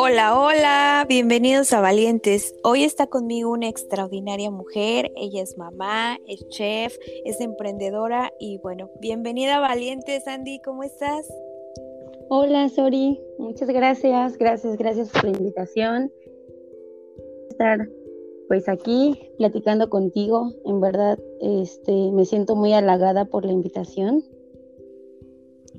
Hola, hola, bienvenidos a Valientes. Hoy está conmigo una extraordinaria mujer. Ella es mamá, es chef, es emprendedora y bueno, bienvenida a Valientes, Andy, ¿cómo estás? Hola, Sori, muchas gracias, gracias, gracias por la invitación. Estar pues aquí platicando contigo, en verdad, este, me siento muy halagada por la invitación.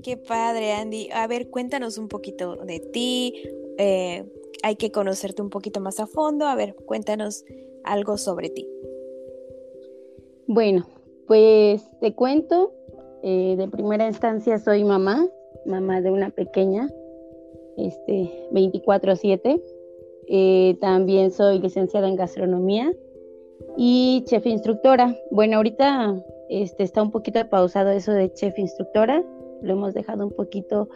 Qué padre, Andy. A ver, cuéntanos un poquito de ti, eh, hay que conocerte un poquito más a fondo. A ver, cuéntanos algo sobre ti. Bueno, pues te cuento, eh, de primera instancia soy mamá, mamá de una pequeña, este, 24/7. Eh, también soy licenciada en gastronomía y chef instructora. Bueno, ahorita este, está un poquito pausado eso de chef instructora, lo hemos dejado un poquito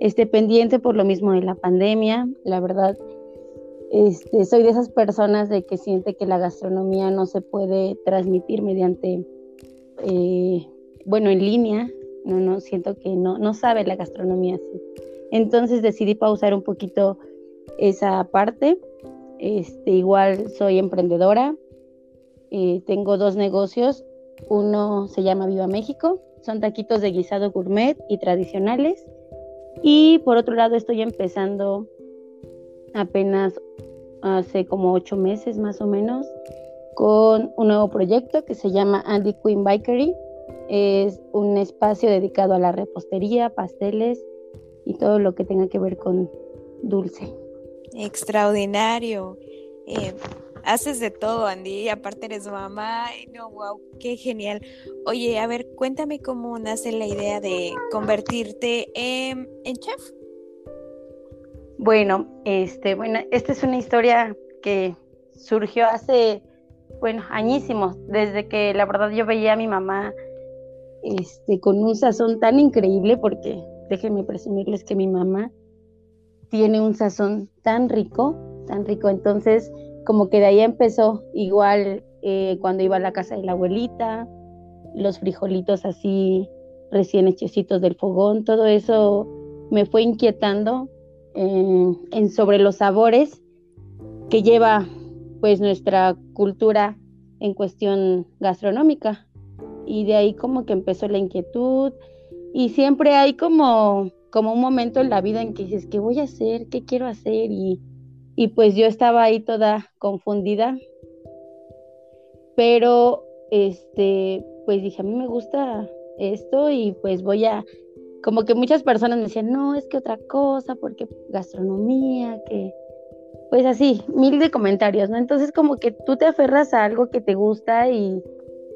este, pendiente por lo mismo de la pandemia. La verdad, este, soy de esas personas de que siente que la gastronomía no se puede transmitir mediante, eh, bueno, en línea. No, no, siento que no, no sabe la gastronomía así. Entonces decidí pausar un poquito esa parte. Este, igual soy emprendedora. Eh, tengo dos negocios. Uno se llama Viva México. Son taquitos de guisado gourmet y tradicionales. Y por otro lado estoy empezando apenas hace como ocho meses más o menos con un nuevo proyecto que se llama Andy Queen Bakery. Es un espacio dedicado a la repostería, pasteles y todo lo que tenga que ver con dulce. Extraordinario. Eh, haces de todo, Andy, aparte eres mamá, no, wow, qué genial. Oye, a ver, cuéntame cómo nace la idea de convertirte en, chef. Bueno, este, bueno, esta es una historia que surgió hace, bueno, añísimos, desde que la verdad yo veía a mi mamá este, con un sazón tan increíble, porque déjenme presumirles que mi mamá tiene un sazón tan rico, tan rico. Entonces, como que de ahí empezó, igual eh, cuando iba a la casa de la abuelita, los frijolitos así recién hechecitos del fogón, todo eso me fue inquietando eh, en sobre los sabores que lleva pues nuestra cultura en cuestión gastronómica. Y de ahí como que empezó la inquietud y siempre hay como, como un momento en la vida en que dices, ¿qué voy a hacer? ¿Qué quiero hacer? Y, y pues yo estaba ahí toda confundida, pero este, pues dije, a mí me gusta esto y pues voy a, como que muchas personas me decían, no, es que otra cosa, porque gastronomía, que, pues así, mil de comentarios, ¿no? Entonces como que tú te aferras a algo que te gusta y,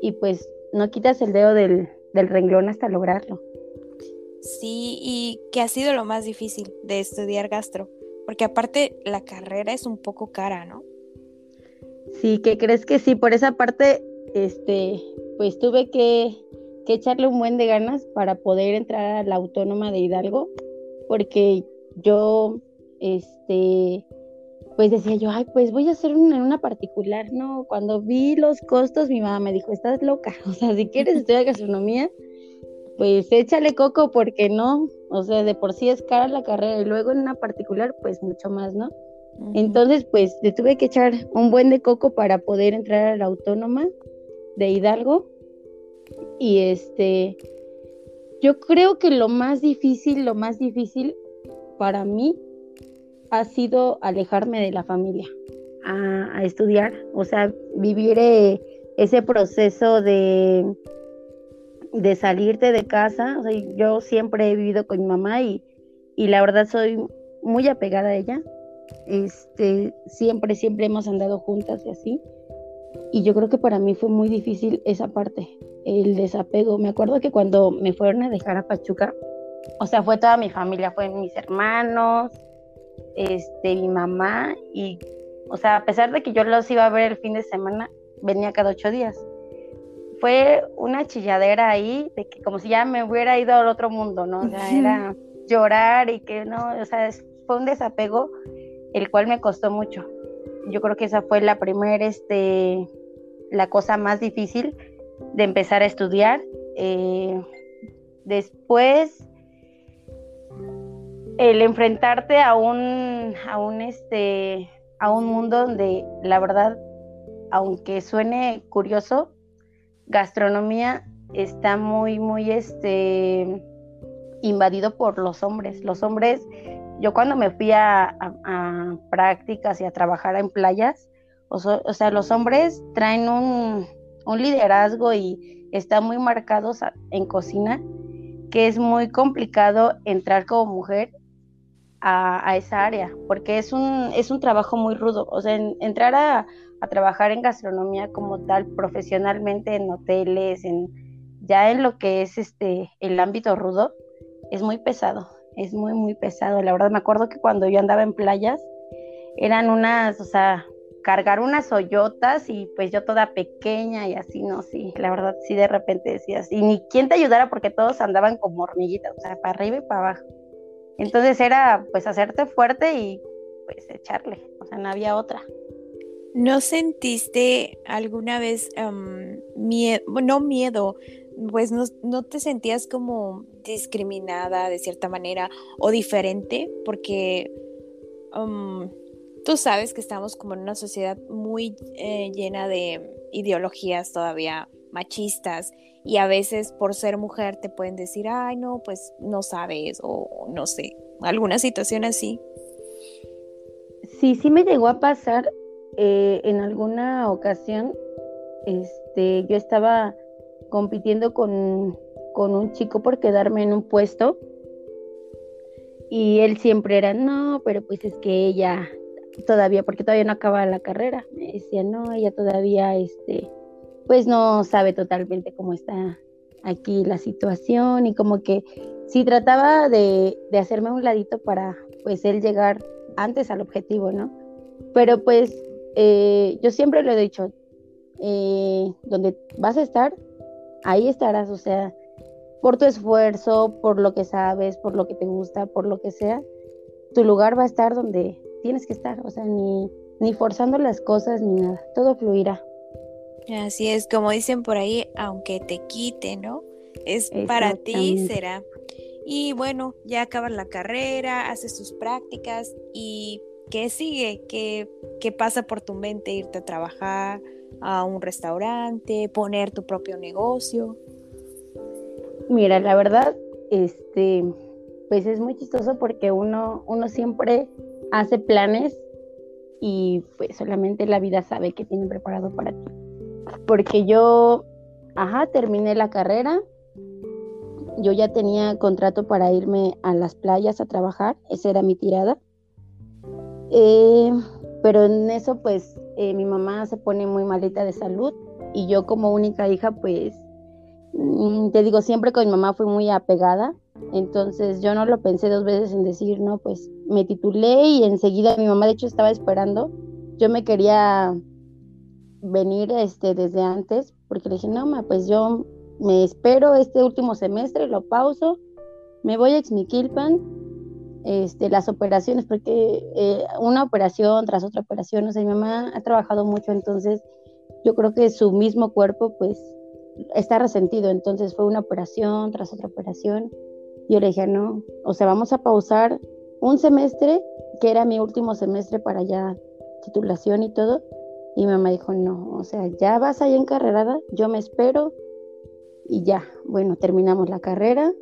y pues no quitas el dedo del, del renglón hasta lograrlo. Sí, y ¿qué ha sido lo más difícil de estudiar gastro? Porque aparte la carrera es un poco cara, ¿no? Sí, que crees que sí, por esa parte, este, pues tuve que, que echarle un buen de ganas para poder entrar a la autónoma de Hidalgo, porque yo, este, pues decía yo, ay, pues voy a hacer una, en una particular, ¿no? Cuando vi los costos, mi mamá me dijo, estás loca, o sea, si quieres estudiar gastronomía, pues échale coco porque no, o sea, de por sí es cara la carrera y luego en una particular, pues mucho más, ¿no? Entonces, pues le tuve que echar un buen de coco para poder entrar a la autónoma de Hidalgo. Y este, yo creo que lo más difícil, lo más difícil para mí ha sido alejarme de la familia a, estudiar, o sea, vivir eh, ese proceso de de salirte de casa. Yo siempre he vivido con mi mamá y, y la verdad soy muy apegada a ella. Este, siempre, siempre hemos andado juntas y así. Y yo creo que para mí fue muy difícil esa parte, el desapego. Me acuerdo que cuando me fueron a dejar a Pachuca, o sea, fue toda mi familia, fue mis hermanos, este, mi mamá y, o sea, a pesar de que yo los iba a ver el fin de semana, venía cada ocho días fue una chilladera ahí de que como si ya me hubiera ido al otro mundo, ¿no? O sea, era llorar y que no, o sea, fue un desapego el cual me costó mucho. Yo creo que esa fue la primera, este, la cosa más difícil de empezar a estudiar. Eh, después, el enfrentarte a un, a un, este, a un mundo donde la verdad, aunque suene curioso, gastronomía está muy, muy, este, invadido por los hombres. Los hombres, yo cuando me fui a, prácticas y a trabajar en playas, o, sea, los hombres traen un, liderazgo y están muy marcados en cocina, que es muy complicado entrar como mujer a, esa área, porque es un trabajo muy rudo. O sea, entrar a, a, trabajar en gastronomía como tal, profesionalmente en hoteles, en ya en lo que es este el ámbito rudo, es muy pesado, es muy, muy pesado. La verdad, me acuerdo que cuando yo andaba en playas, eran unas, o sea, cargar unas hoyotas y pues yo toda pequeña y así, no, sí, la verdad, sí, de repente decías, y ni quién te ayudara porque todos andaban como hormiguitas, o sea, para arriba y para abajo. Entonces era pues hacerte fuerte y pues echarle, o sea, no había otra. ¿No sentiste alguna vez miedo, no miedo, pues no, te sentías como discriminada de cierta manera o diferente? Porque tú sabes que estamos como en una sociedad muy eh, llena de ideologías todavía machistas y a veces por ser mujer te pueden decir, ay, no, pues no sabes o no sé, alguna situación así. Sí, sí me llegó a pasar eh, en alguna ocasión, este, yo estaba compitiendo con, con un chico por quedarme en un puesto y él siempre era, no, pero pues es que ella todavía, porque todavía no acaba la carrera, me decía, no, ella todavía, este, pues no sabe totalmente cómo está aquí la situación y como que sí trataba de, hacerme un ladito para pues él llegar antes al objetivo, ¿no? Pero pues eh, yo siempre lo he dicho, eh, donde vas a estar, ahí estarás, o sea, por tu esfuerzo, por lo que sabes, por lo que te gusta, por lo que sea, tu lugar va a estar donde tienes que estar, o sea, ni, ni forzando las cosas ni nada, todo fluirá. Así es, como dicen por ahí, aunque te quite, ¿no? Es para ti, será. Y bueno, ya acabas la carrera, haces tus prácticas y ¿qué sigue? ¿Qué, ¿Qué pasa por tu mente? Irte a trabajar a un restaurante, poner tu propio negocio. Mira, la verdad, este, pues es muy chistoso porque uno, uno siempre hace planes y pues solamente la vida sabe que tiene preparado para ti porque yo, ajá, terminé la carrera, yo ya tenía contrato para irme a las playas a trabajar, esa era mi tirada. Eh, pero en eso pues eh, mi mamá se pone muy malita de salud y yo como única hija pues mm, te digo siempre con mi mamá fui muy apegada. Entonces yo no lo pensé dos veces en decir no pues me titulé y enseguida mi mamá de hecho estaba esperando. Yo me quería venir este, desde antes, porque le dije, no, ma, pues yo me espero este último semestre, lo pauso, me voy a Xmiquilpan, este, las operaciones, porque eh, una operación tras otra operación, o sea, mi mamá ha trabajado mucho, entonces yo creo que su mismo cuerpo, pues, está resentido, entonces fue una operación tras otra operación. Yo le dije, no, o sea, vamos a pausar un semestre, que era mi último semestre para ya titulación y todo, y mi mamá dijo, no, o sea, ya vas ahí encarrerada, yo me espero y ya, bueno, terminamos la carrera.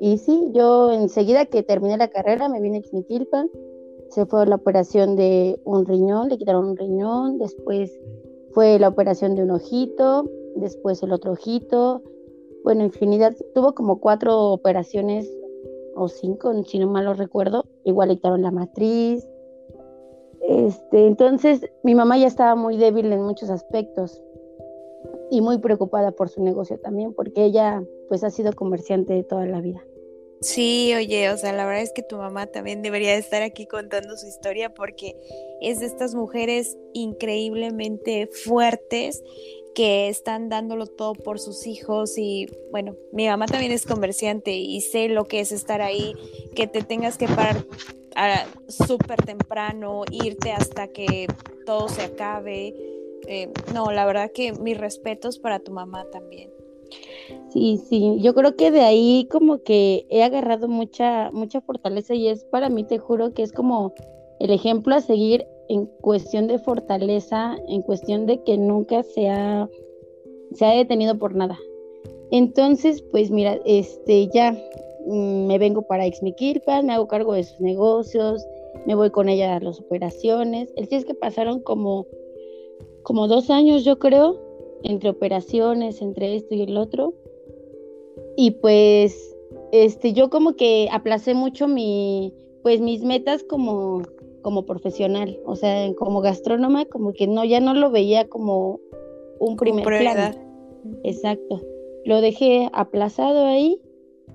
Y sí, yo enseguida que terminé la carrera me vine a Xmiquilpan, se fue la operación de un riñón, le quitaron un riñón, después fue la operación de un ojito, después el otro ojito, bueno, infinidad, tuvo como cuatro operaciones o cinco, si no mal lo recuerdo, igual le quitaron la matriz, este, entonces, mi mamá ya estaba muy débil en muchos aspectos y muy preocupada por su negocio también, porque ella pues ha sido comerciante de toda la vida. Sí, oye, o sea, la verdad es que tu mamá también debería estar aquí contando su historia porque es de estas mujeres increíblemente fuertes que están dándolo todo por sus hijos y bueno, mi mamá también es comerciante y sé lo que es estar ahí, que te tengas que parar súper temprano, irte hasta que todo se acabe. Eh, no, la verdad que mis respetos para tu mamá también. Sí, sí, yo creo que de ahí como que he agarrado mucha, mucha fortaleza y es para mí, te juro que es como el ejemplo a seguir en cuestión de fortaleza, en cuestión de que nunca se ha, se ha detenido por nada. Entonces, pues mira, este ya mm, me vengo para Ixmiquilpan, me hago cargo de sus negocios, me voy con ella a las operaciones. El sí es que pasaron como, como dos años, yo creo, entre operaciones, entre esto y el otro. Y pues, este, yo como que aplacé mucho mi, pues mis metas como, como profesional, o sea, como gastrónoma, como que no, ya no lo veía como un primer plan. Exacto. Lo dejé aplazado ahí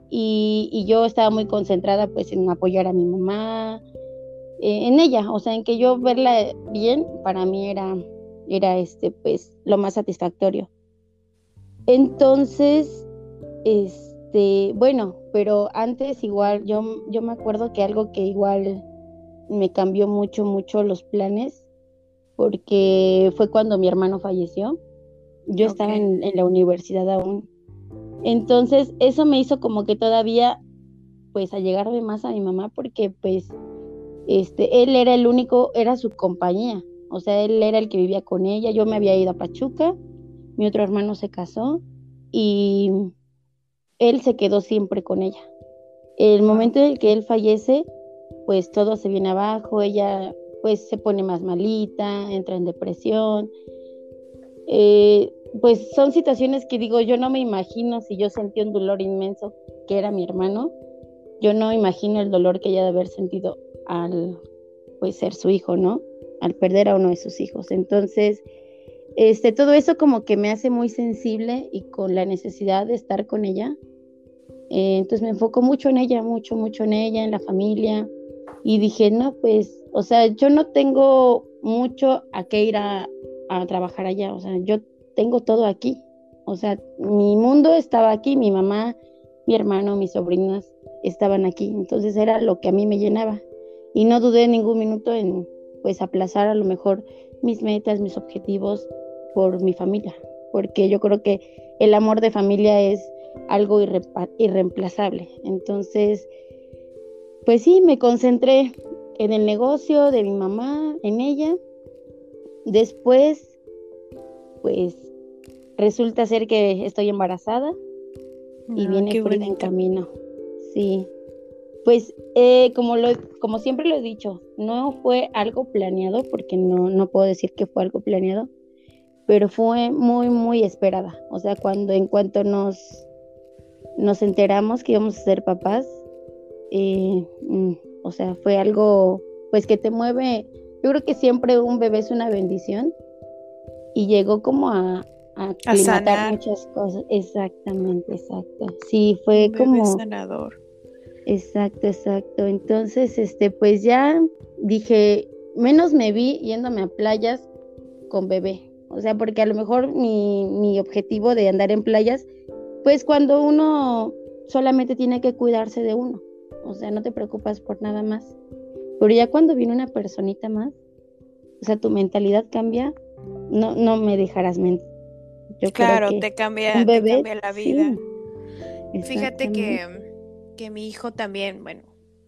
y, y, yo estaba muy concentrada pues en apoyar a mi mamá, eh, en ella, o sea, en que yo verla bien, para mí era, era este, pues, lo más satisfactorio. Entonces, este, bueno, pero antes igual, yo, yo me acuerdo que algo que igual me cambió mucho, mucho los planes, porque fue cuando mi hermano falleció. Yo estaba en, la universidad aún. Entonces, eso me hizo como que todavía, pues, allegarme más a mi mamá, porque, pues, este, él era el único, era su compañía. O sea, él era el que vivía con ella. Yo me había ido a Pachuca, mi otro hermano se casó y él se quedó siempre con ella. El momento en el que él fallece, pues todo se viene abajo, ella pues se pone más malita, entra en depresión. Eh, pues son situaciones que digo, yo no me imagino si yo sentí un dolor inmenso, que era mi hermano, yo no imagino el dolor que ella de haber sentido al pues ser su hijo, ¿no? Al perder a uno de sus hijos. Entonces, este, todo eso como que me hace muy sensible y con la necesidad de estar con ella. Eh, entonces me enfoco mucho en ella, mucho, mucho en ella, en la familia. Y dije, no, pues, o sea, yo no tengo mucho a qué ir a, a trabajar allá. O sea, yo tengo todo aquí. O sea, mi mundo estaba aquí, mi mamá, mi hermano, mis sobrinas estaban aquí. Entonces era lo que a mí me llenaba. Y no dudé ningún minuto en, pues, aplazar a lo mejor mis metas, mis objetivos por mi familia. Porque yo creo que el amor de familia es algo irreemplazable. Entonces, pues sí, me concentré en el negocio de mi mamá, en ella. Después, pues resulta ser que estoy embarazada y ah, viene Frida en camino. Sí. Pues eh, como, lo, como siempre lo he dicho, no fue algo planeado, porque no, no puedo decir que fue algo planeado, pero fue muy, muy esperada. O sea, cuando en cuanto nos, nos enteramos que íbamos a ser papás, eh, mm, o sea, fue algo pues que te mueve. Yo creo que siempre un bebé es una bendición y llegó como a, a muchas cosas. Exactamente, exacto. Sí, fue como sanador. Exacto, exacto. Entonces, este, pues ya dije, menos me vi yéndome a playas con bebé. O sea, porque a lo mejor mi, mi objetivo de andar en playas, pues cuando uno solamente tiene que cuidarse de uno. O sea, no te preocupas por nada más. Pero ya cuando viene una personita más, o sea, tu mentalidad cambia, no, no me dejarás mentir. claro, te, cambia, te cambia la vida. Fíjate que que mi hijo también, bueno,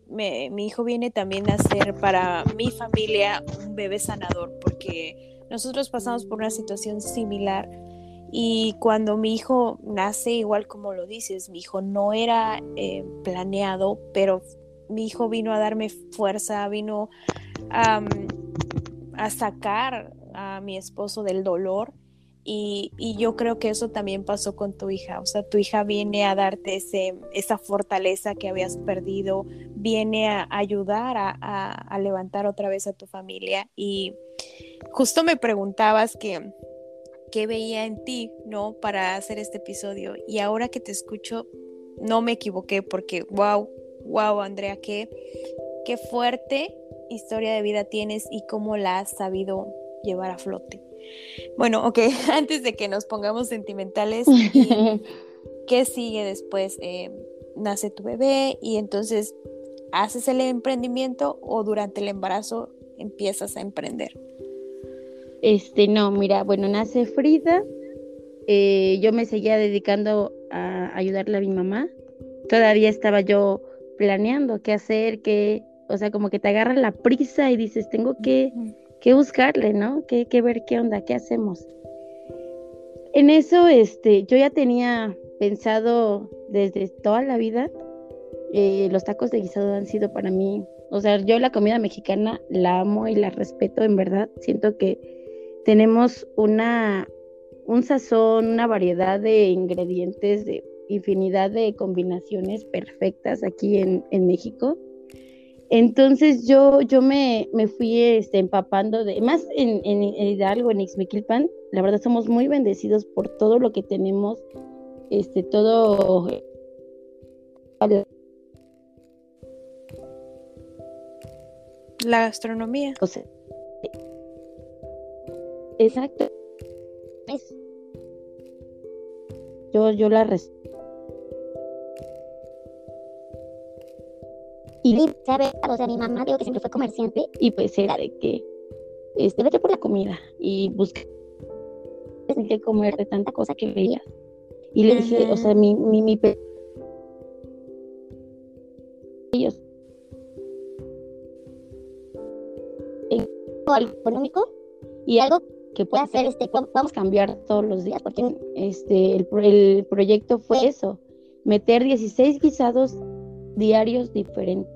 mi hijo viene también a ser para mi familia un bebé sanador, porque nosotros pasamos por una situación similar y cuando mi hijo nace, igual como lo dices, mi hijo no era eh, planeado, pero mi hijo vino a darme fuerza, vino a sacar a mi esposo del dolor y, yo creo que eso también pasó con tu hija. O sea, tu hija viene a darte ese, esa fortaleza que habías perdido, viene a ayudar a, levantar otra vez a tu familia. Y justo me preguntabas que qué veía en ti, ¿no? Para hacer este episodio. Y ahora que te escucho, no me equivoqué porque, wow, wow, Andrea, qué fuerte historia de vida tienes y cómo la has sabido llevar a flote. Bueno, ok, antes de que nos pongamos sentimentales, ¿qué sigue después? Eh, nace tu bebé y entonces haces el emprendimiento o durante el embarazo empiezas a emprender. Este, no, mira, bueno, nace Frida, eh, yo me seguía dedicando a ayudarle a mi mamá. Todavía estaba yo planeando qué hacer, qué, o sea, como que te agarra la prisa y dices, tengo que, que buscarle, ¿no? Que, que ver qué onda, qué hacemos. En eso, este, yo ya tenía pensado desde toda la vida, eh, los tacos de guisado han sido para mí, o sea, yo la comida mexicana la amo y la respeto, en verdad. Siento que tenemos una, un sazón, una variedad de ingredientes, de infinidad de combinaciones perfectas aquí en, en México. Entonces yo, yo me, me fui este, empapando de, más en, en, Hidalgo, en Ixmiquilpan, la verdad somos muy bendecidos por todo lo que tenemos, este, todo la gastronomía. O sea, exacto. Yo, yo la res Y ¿sabe? O sea, mi mamá digo que siempre fue comerciante y pues era de que, este, vete por la comida y busqué que comer de tanta cosa que veía. Y le dije, o sea, mi, mi, mi ellos algo económico y algo que pueda hacer este vamos a cambiar todos los días porque este el, el proyecto fue eso meter 16 guisados diarios diferentes.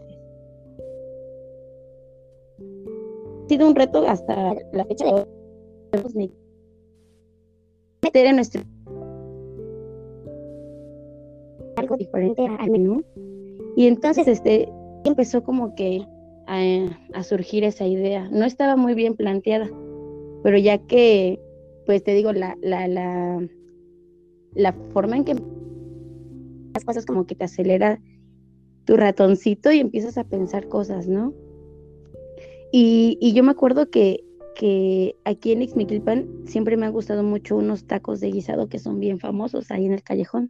Ha sido un reto hasta la fecha de hoy. Meter en nuestro algo diferente al menú. Y entonces este empezó como que a, a, surgir esa idea. No estaba muy bien planteada, pero ya que, pues te digo, la, la, la, la forma en que las cosas como que te acelera tu ratoncito y empiezas a pensar cosas, ¿no? Y, y yo me acuerdo que, que aquí en Ixmiquilpan siempre me han gustado mucho unos tacos de guisado que son bien famosos ahí en el callejón.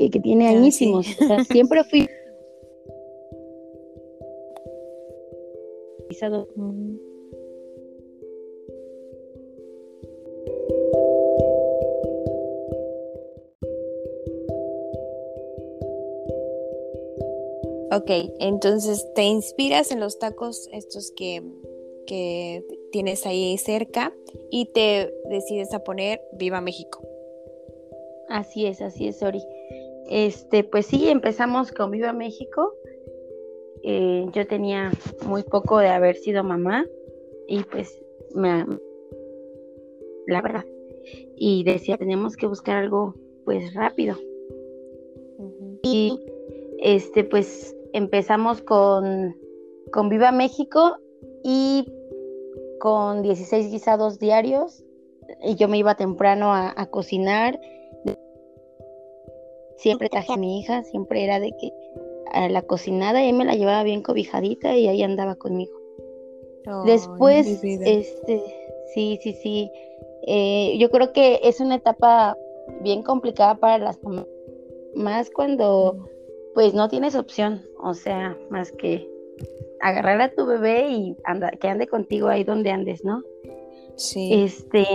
Y que tiene ah, añísimos. siempre fui. Guisado. Ok, entonces te inspiras en los tacos estos que, tienes ahí cerca y te decides a poner Viva México. Así es, así es, Ori. Este, pues sí, empezamos con Viva México. Eh, yo tenía muy poco de haber sido mamá y pues me, la verdad. Y decía, tenemos que buscar algo pues rápido. Y este, pues empezamos con, con Viva México y con 16 guisados diarios. Y yo me iba temprano a, cocinar. Siempre traje a mi hija, siempre era de que a la cocinada y me la llevaba bien cobijadita y ahí andaba conmigo. Después, este, sí, sí, sí. Eh, yo creo que es una etapa bien complicada para las mamás, más cuando pues no tienes opción, o sea, más que agarrar a tu bebé y anda, que ande contigo ahí donde andes, ¿no? Sí. Este,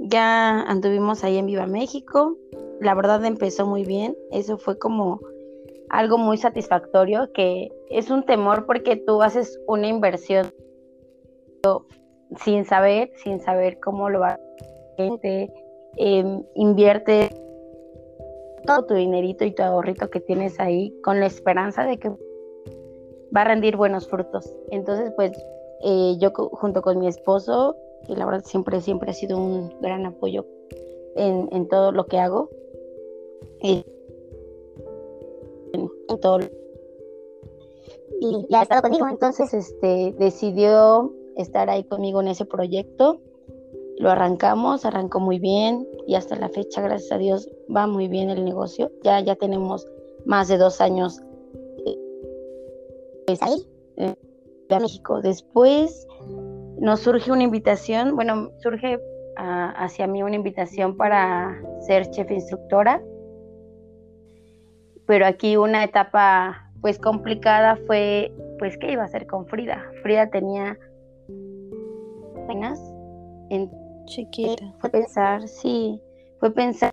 ya anduvimos ahí en Viva México, la verdad empezó muy bien, eso fue como algo muy satisfactorio, que es un temor porque tú haces una inversión sin saber, sin saber cómo lo va a gente, eh, invierte todo tu dinerito y tu ahorrito que tienes ahí con la esperanza de que va a rendir buenos frutos. Entonces, pues eh, yo junto con mi esposo, que la verdad siempre, siempre ha sido un gran apoyo en, todo lo que hago, y en, todo. Y ya ha conmigo, entonces este, decidió estar ahí conmigo en ese proyecto lo arrancamos, arrancó muy bien y hasta la fecha, gracias a Dios, va muy bien el negocio. Ya, ya tenemos más de dos años eh, ahí, en México. Después nos surge una invitación, bueno, surge ah, hacia mí una invitación para ser chef instructora, pero aquí una etapa pues complicada fue pues qué iba a hacer con Frida. Frida tenía apenas en Chiquita. Fue pensar, sí, fue pensar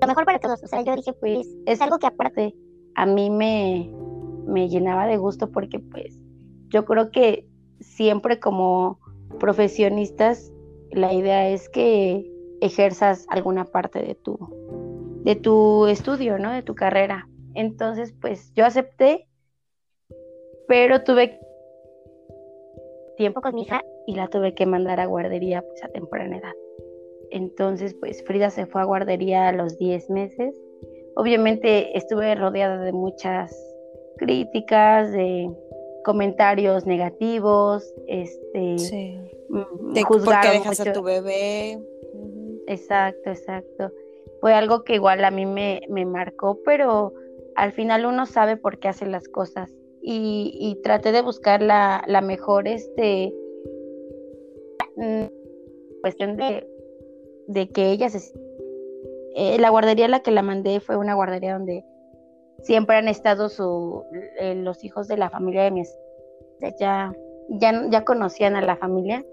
lo mejor para todos. O sea, yo dije, pues es algo que aparte a mí me, me llenaba de gusto porque pues yo creo que siempre como profesionistas la idea es que ejerzas alguna parte de tu de tu estudio, ¿no? De tu carrera. Entonces, pues yo acepté, pero tuve tiempo con mi hija y la tuve que mandar a guardería pues a temprana edad. Entonces, pues Frida se fue a guardería a los 10 meses. Obviamente estuve rodeada de muchas críticas, de comentarios negativos, este, sí. Mm, de por qué dejas a tu bebé. Exacto, exacto. Fue algo que igual a mí me, me, marcó, pero al final uno sabe por qué hace las cosas. Y, y traté de buscar la, la mejor este cuestión de de que ella se... Eh, la guardería a la que la mandé fue una guardería donde siempre han estado su, eh, los hijos de la familia de mi ya, ya, ya conocían a la familia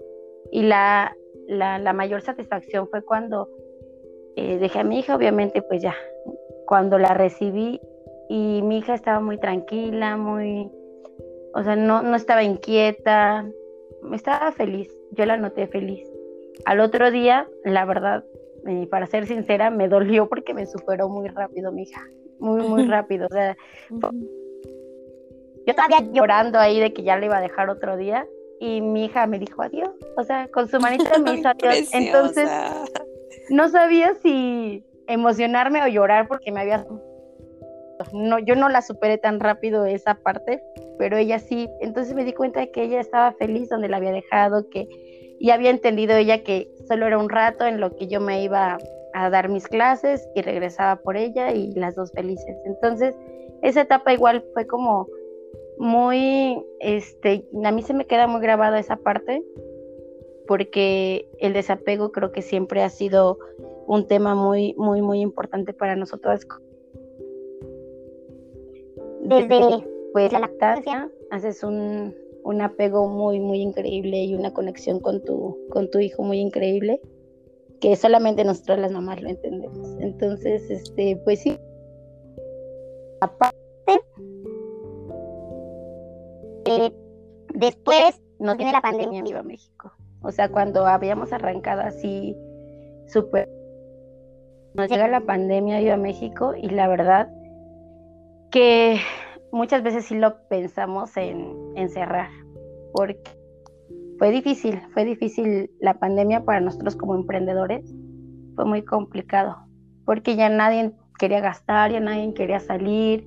y la, la, mayor satisfacción fue cuando eh, dejé a mi hija, obviamente pues ya, cuando la recibí y mi hija estaba muy tranquila, muy, o sea, no, no estaba inquieta, estaba feliz, yo la noté feliz. Al otro día, la verdad, eh, para ser sincera, me dolió porque me superó muy rápido mi hija, muy, muy rápido. O sea, yo todavía llorando ahí de que ya le iba a dejar otro día y mi hija me dijo adiós, o sea, con su manita me hizo adiós. Entonces, no sabía si emocionarme o llorar porque me había... No, yo no la superé tan rápido esa parte, pero ella sí. Entonces me di cuenta de que ella estaba feliz donde la había dejado, que y había entendido ella que solo era un rato en lo que yo me iba a dar mis clases y regresaba por ella y las dos felices. Entonces, esa etapa igual fue como muy, este, a mí se me queda muy grabada esa parte porque el desapego creo que siempre ha sido un tema muy, muy, muy importante para nosotros. Desde pues la lactancia haces un, un apego muy, muy increíble y una conexión con tu, con tu hijo muy increíble, que solamente nosotros las mamás lo entendemos. Entonces, este, pues sí. Aparte, eh, después nos viene la pandemia en México. O sea, cuando habíamos arrancado así súper, nos llega la pandemia Viva México y la verdad que muchas veces sí lo pensamos en, encerrar cerrar, porque fue difícil, fue difícil la pandemia para nosotros como emprendedores, fue muy complicado, porque ya nadie quería gastar, ya nadie quería salir.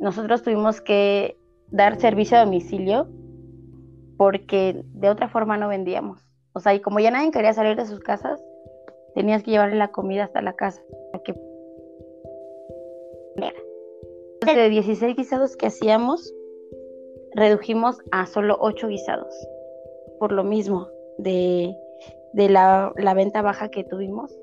Nosotros tuvimos que dar servicio a domicilio porque de otra forma no vendíamos. O sea, y como ya nadie quería salir de sus casas, tenías que llevarle la comida hasta la casa. De 16 guisados que hacíamos, redujimos a solo 8 guisados. Por lo mismo, de, la, venta baja que tuvimos.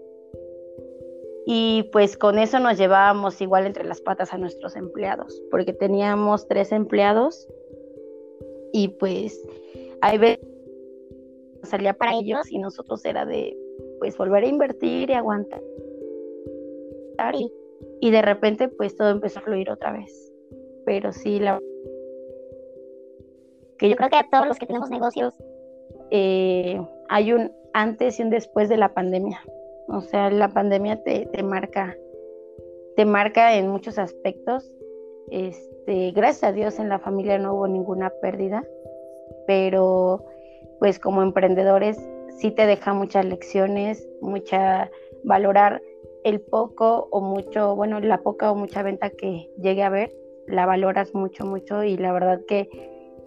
Y pues con eso nos llevábamos igual entre las patas a nuestros empleados, porque teníamos tres empleados y pues hay veces salía para ellos y nosotros era de pues volver a invertir y aguantar. Y y de repente pues todo empezó a fluir otra vez. Pero sí, la... Que yo creo que a todos los que tenemos negocios eh, hay un antes y un después de la pandemia. O sea, la pandemia te, te marca, te marca en muchos aspectos. Este, gracias a Dios en la familia no hubo ninguna pérdida, pero pues como emprendedores sí te deja muchas lecciones, mucha valorar el poco o mucho, bueno, la poca o mucha venta que llegue a ver, la valoras mucho, mucho y la verdad que,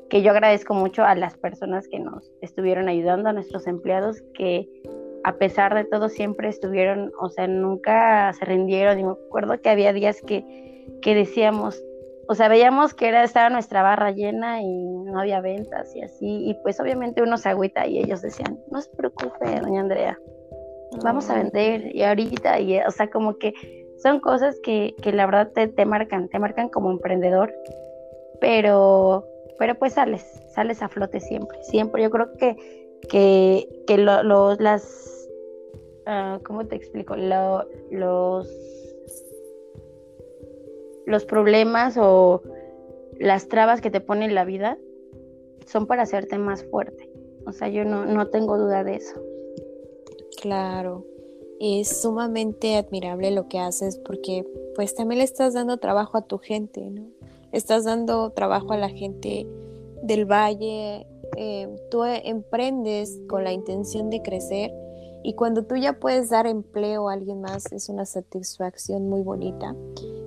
que yo agradezco mucho a las personas que nos estuvieron ayudando, a nuestros empleados que a pesar de todo siempre estuvieron, o sea, nunca se rindieron. Y me acuerdo que había días que, que decíamos, o sea, veíamos que era, estaba nuestra barra llena y no había ventas y así, y pues obviamente uno se agüita y ellos decían, no se preocupe, doña Andrea, vamos a vender y ahorita, y, o sea, como que son cosas que, que la verdad te, te, marcan, te marcan como emprendedor, pero, pero pues sales, sales a flote siempre, siempre. Yo creo que, que, que las, ah, ¿cómo te explico? los, los problemas o las trabas que te pone la vida son para hacerte más fuerte. O sea, yo no, no tengo duda de eso. Claro, es sumamente admirable lo que haces porque pues también le estás dando trabajo a tu gente, ¿no? estás dando trabajo a la gente del valle, eh, tú emprendes con la intención de crecer y cuando tú ya puedes dar empleo a alguien más es una satisfacción muy bonita.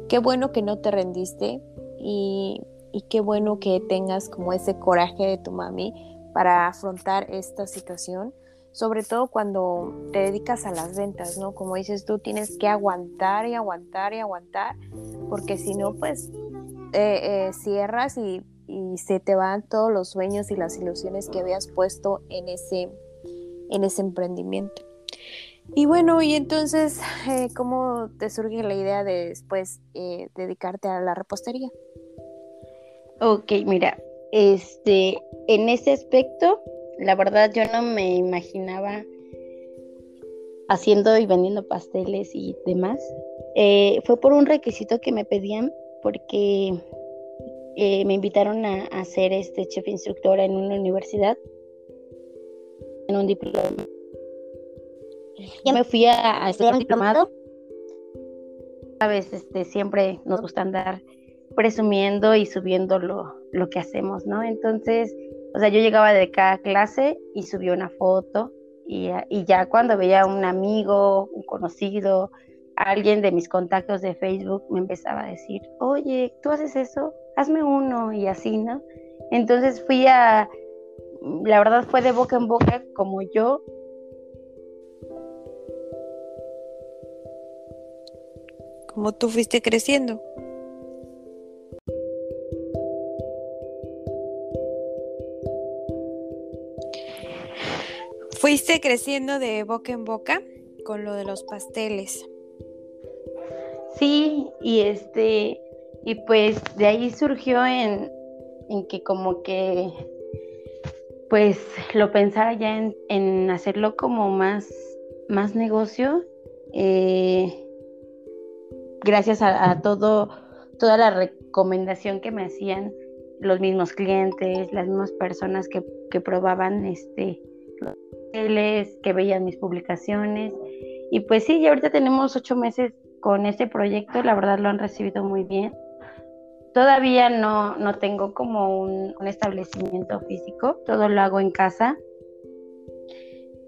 Qué bueno que no te rendiste y, y qué bueno que tengas como ese coraje de tu mami para afrontar esta situación sobre todo cuando te dedicas a las ventas, ¿no? Como dices tú, tienes que aguantar y aguantar y aguantar, porque si no, pues eh, eh, cierras y, se te van todos los sueños y las ilusiones que habías puesto en ese, en ese emprendimiento. Y bueno, y entonces, eh, ¿cómo te surge la idea de después dedicarte a la repostería? Ok, mira, este, en ese aspecto, la verdad yo no me imaginaba haciendo y vendiendo pasteles y demás. Eh, fue por un requisito que me pedían porque eh, me invitaron a, hacer ser este chef instructora en una universidad, en un diploma. Ya me fui a, estudiar un diplomado. Sabes, este, siempre nos gusta andar presumiendo y subiendo lo, lo que hacemos, ¿no? Entonces, o sea, yo llegaba de cada clase y subía una foto y, ya cuando veía a un amigo, un conocido, alguien de mis contactos de Facebook me empezaba a decir, oye, ¿tú haces eso? Hazme uno y así, ¿no? Entonces fui a, la verdad fue de boca en boca como yo. Como tú fuiste creciendo. Fuiste creciendo de boca en boca con lo de los pasteles. Sí, y este, y pues de ahí surgió en, que como que pues lo pensara ya en, hacerlo como más, más negocio. Eh, gracias a, todo, toda la recomendación que me hacían los mismos clientes, las mismas personas que, que probaban este que veían mis publicaciones. Y pues sí, ya ahorita tenemos ocho meses con este proyecto, la verdad lo han recibido muy bien. Todavía no, no tengo como un, establecimiento físico, todo lo hago en casa,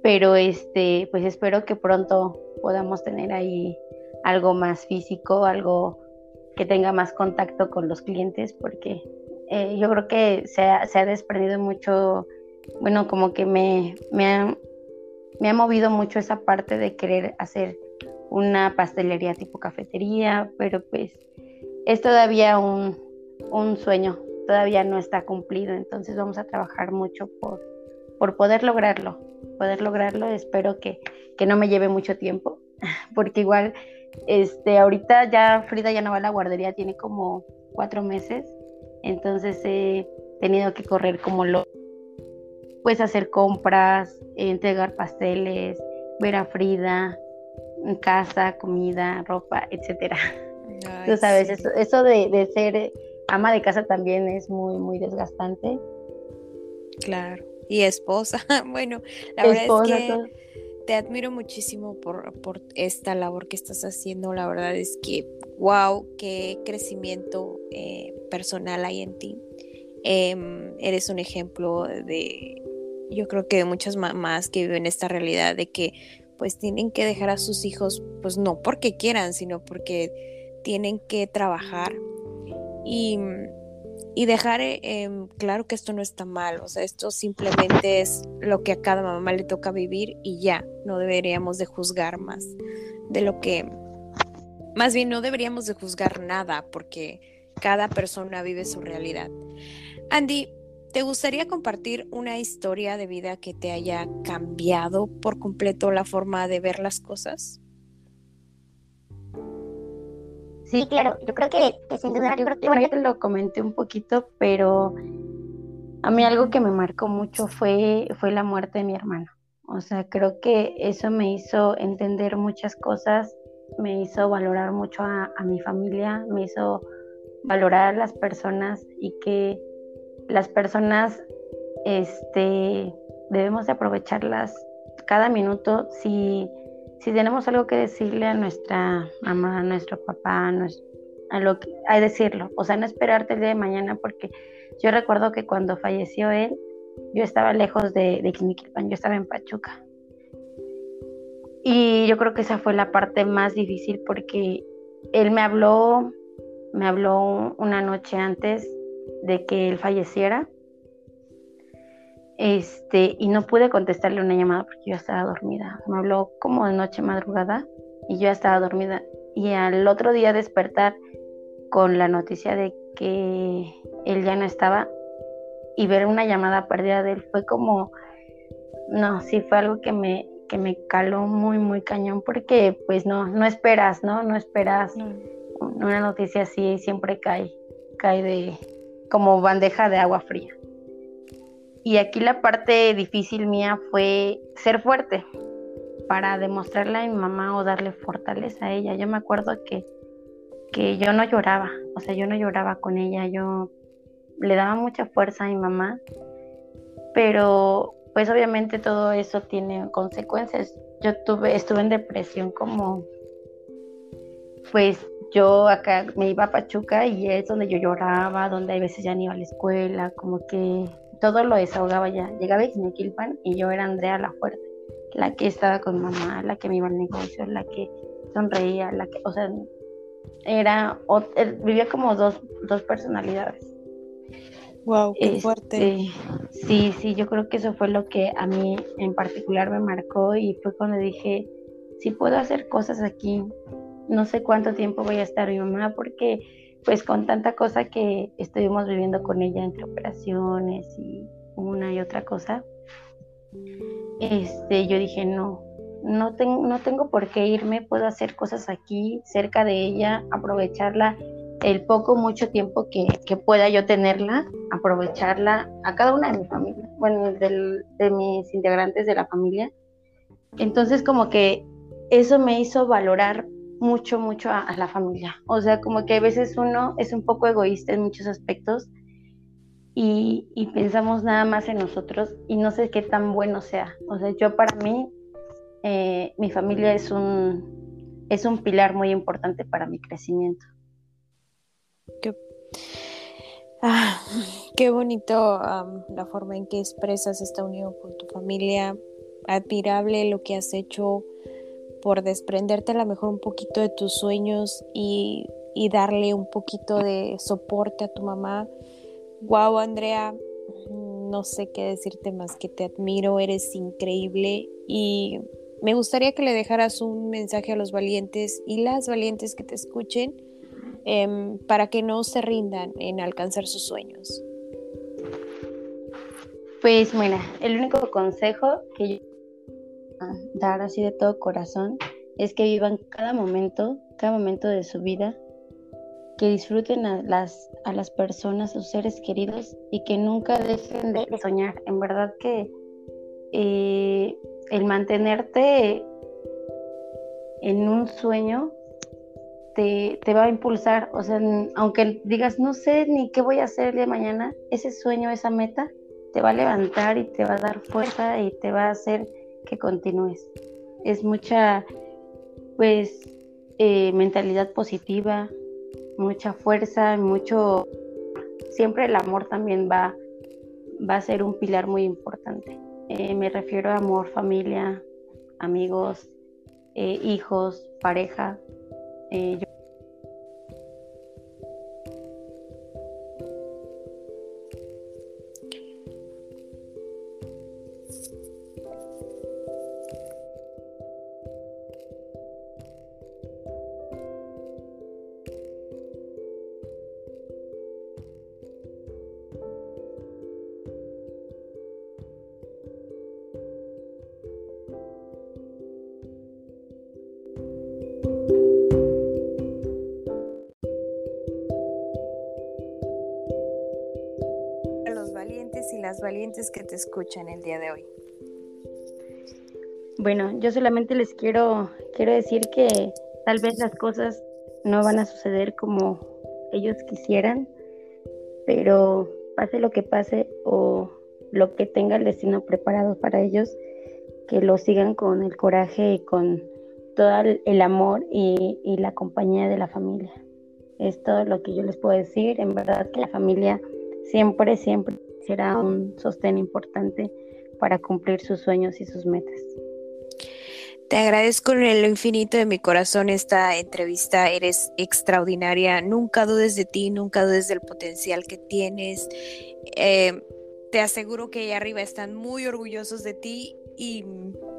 pero este, pues espero que pronto podamos tener ahí algo más físico, algo que tenga más contacto con los clientes, porque eh, yo creo que se ha, se ha desprendido mucho bueno, como que me, me, ha, me ha movido mucho esa parte de querer hacer una pastelería tipo cafetería, pero pues es todavía un, un sueño, todavía no está cumplido, entonces vamos a trabajar mucho por, por poder lograrlo, poder lograrlo, espero que, que no me lleve mucho tiempo, porque igual, este, ahorita ya Frida ya no va a la guardería, tiene como cuatro meses, entonces he tenido que correr como lo Puedes hacer compras, entregar pasteles, ver a Frida, casa, comida, ropa, etcétera. Tú sabes, eso, de, ser ama de casa también es muy, muy desgastante. Claro, y esposa. bueno, la verdad es que te admiro muchísimo por, por esta labor que estás haciendo. La verdad es que, wow, qué crecimiento eh, personal hay en ti. Em, eres un ejemplo de yo creo que muchas mamás que viven esta realidad de que pues tienen que dejar a sus hijos, pues no porque quieran, sino porque tienen que trabajar y, y dejar eh, claro que esto no está mal, o sea, esto simplemente es lo que a cada mamá le toca vivir y ya, no deberíamos de juzgar más de lo que, más bien no deberíamos de juzgar nada porque cada persona vive su realidad. Andy, ¿Te gustaría compartir una historia de vida que te haya cambiado por completo la forma de ver las cosas? Sí, claro, yo creo que, sin duda, yo creo que, bueno, ya te lo comenté un poquito, pero a mí algo que me marcó mucho fue, fue la muerte de mi hermano. O sea, creo que eso me hizo entender muchas cosas, me hizo valorar mucho a, mi familia, me hizo valorar a las personas y que las personas este, debemos de aprovecharlas cada minuto. Si, si tenemos algo que decirle a nuestra mamá, a nuestro papá, a, lo que, a decirlo, o sea, no esperarte el día de mañana porque yo recuerdo que cuando falleció él, yo estaba lejos de, de yo estaba en Pachuca. Y yo creo que esa fue la parte más difícil porque él me habló, me habló una noche antes de que él falleciera. Este, y no pude contestarle una llamada porque yo estaba dormida. Me habló como de noche madrugada y yo ya estaba dormida. Y al otro día despertar con la noticia de que él ya no estaba, y ver una llamada perdida de él fue como, no, sí fue algo que me, que me caló muy, muy cañón porque pues no, no esperas, ¿no? No esperas una noticia así y siempre cae, cae de como bandeja de agua fría. Y aquí la parte difícil mía fue ser fuerte para demostrarle a mi mamá o darle fortaleza a ella. Yo me acuerdo que, que yo no lloraba, o sea, yo no lloraba con ella, yo le daba mucha fuerza a mi mamá, pero pues obviamente todo eso tiene consecuencias. Yo tuve, estuve en depresión como, pues yo acá me iba a Pachuca y es donde yo lloraba, donde a veces ya ni iba a la escuela, como que todo lo desahogaba ya. Llegaba a Xmequilpan y yo era Andrea la fuerte, la que estaba con mamá, la que me iba al negocio, la que sonreía, la que, o sea, era, er, vivía como dos, dos personalidades. Wow, qué fuerte. Este, sí, sí, yo creo que eso fue lo que a mí en particular me marcó y fue cuando dije, si puedo hacer cosas aquí, no sé cuánto tiempo voy a estar mi mamá porque pues con tanta cosa que estuvimos viviendo con ella entre operaciones y una y otra cosa, este, yo dije, no, no, no tengo por qué irme, puedo hacer cosas aquí, cerca de ella, aprovecharla el poco, mucho tiempo que, pueda yo tenerla, aprovecharla a cada una de mi familia, bueno, de mis integrantes de la familia. Entonces como que eso me hizo valorar mucho, mucho a, la familia. O sea, como que a veces uno es un poco egoísta en muchos aspectos y, pensamos nada más en nosotros y no sé qué tan bueno sea. O sea, yo para mí, eh, mi familia es un, es un pilar muy importante para mi crecimiento. Qué, ah, qué bonito la forma en que expresas esta unión con tu familia. Admirable lo que has hecho por desprenderte a lo mejor un poquito de tus sueños y, y darle un poquito de soporte a tu mamá. Wow, Andrea, no sé qué decirte más que te admiro, eres increíble y me gustaría que le dejaras un mensaje a los valientes y las valientes que te escuchen Em, para que no se rindan en alcanzar sus sueños? Pues mira, el único consejo que yo dar así de todo corazón es que vivan cada momento, cada momento de su vida, que disfruten a las, a las personas, a sus seres queridos y que nunca dejen de soñar. En verdad que eh, el mantenerte en un sueño te, va a impulsar. O sea, aunque digas, no sé ni qué voy a hacer el día de mañana, ese sueño, esa meta, te va a levantar y te va a dar fuerza y te va a hacer que continúes. Es mucha, pues, eh, mentalidad positiva, mucha fuerza, mucho... Siempre el amor también va, va a ser un pilar muy importante. Eh, me refiero a amor, familia, amigos, eh, hijos, pareja. valientes valientes que te escuchan el día de hoy? Bueno, yo solamente les quiero, quiero decir que tal vez las cosas no van a suceder como ellos quisieran, pero pase lo que pase o lo que tenga el destino preparado para ellos, que lo sigan con el coraje y con todo el amor y la compañía de la familia. Es todo lo que yo les puedo decir. En verdad que la familia siempre, siempre será un sostén importante para cumplir sus sueños y sus metas. Te agradezco en lo infinito de mi corazón esta entrevista. Eres extraordinaria. Nunca dudes de ti, nunca dudes del potencial que tienes. Eh, te aseguro que allá arriba están muy orgullosos de ti y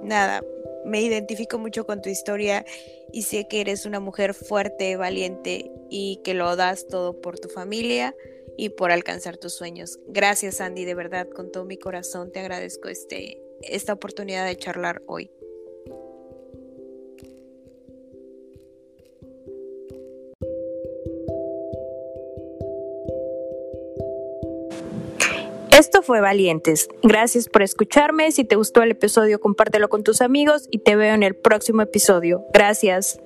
nada, me identifico mucho con tu historia y sé que eres una mujer fuerte, valiente y que lo das todo por tu familia y por alcanzar tus sueños. Gracias Andy, de verdad, con todo mi corazón te agradezco este, esta oportunidad de charlar hoy. Esto fue Valientes. Gracias por escucharme. Si te gustó el episodio, compártelo con tus amigos y te veo en el próximo episodio. Gracias.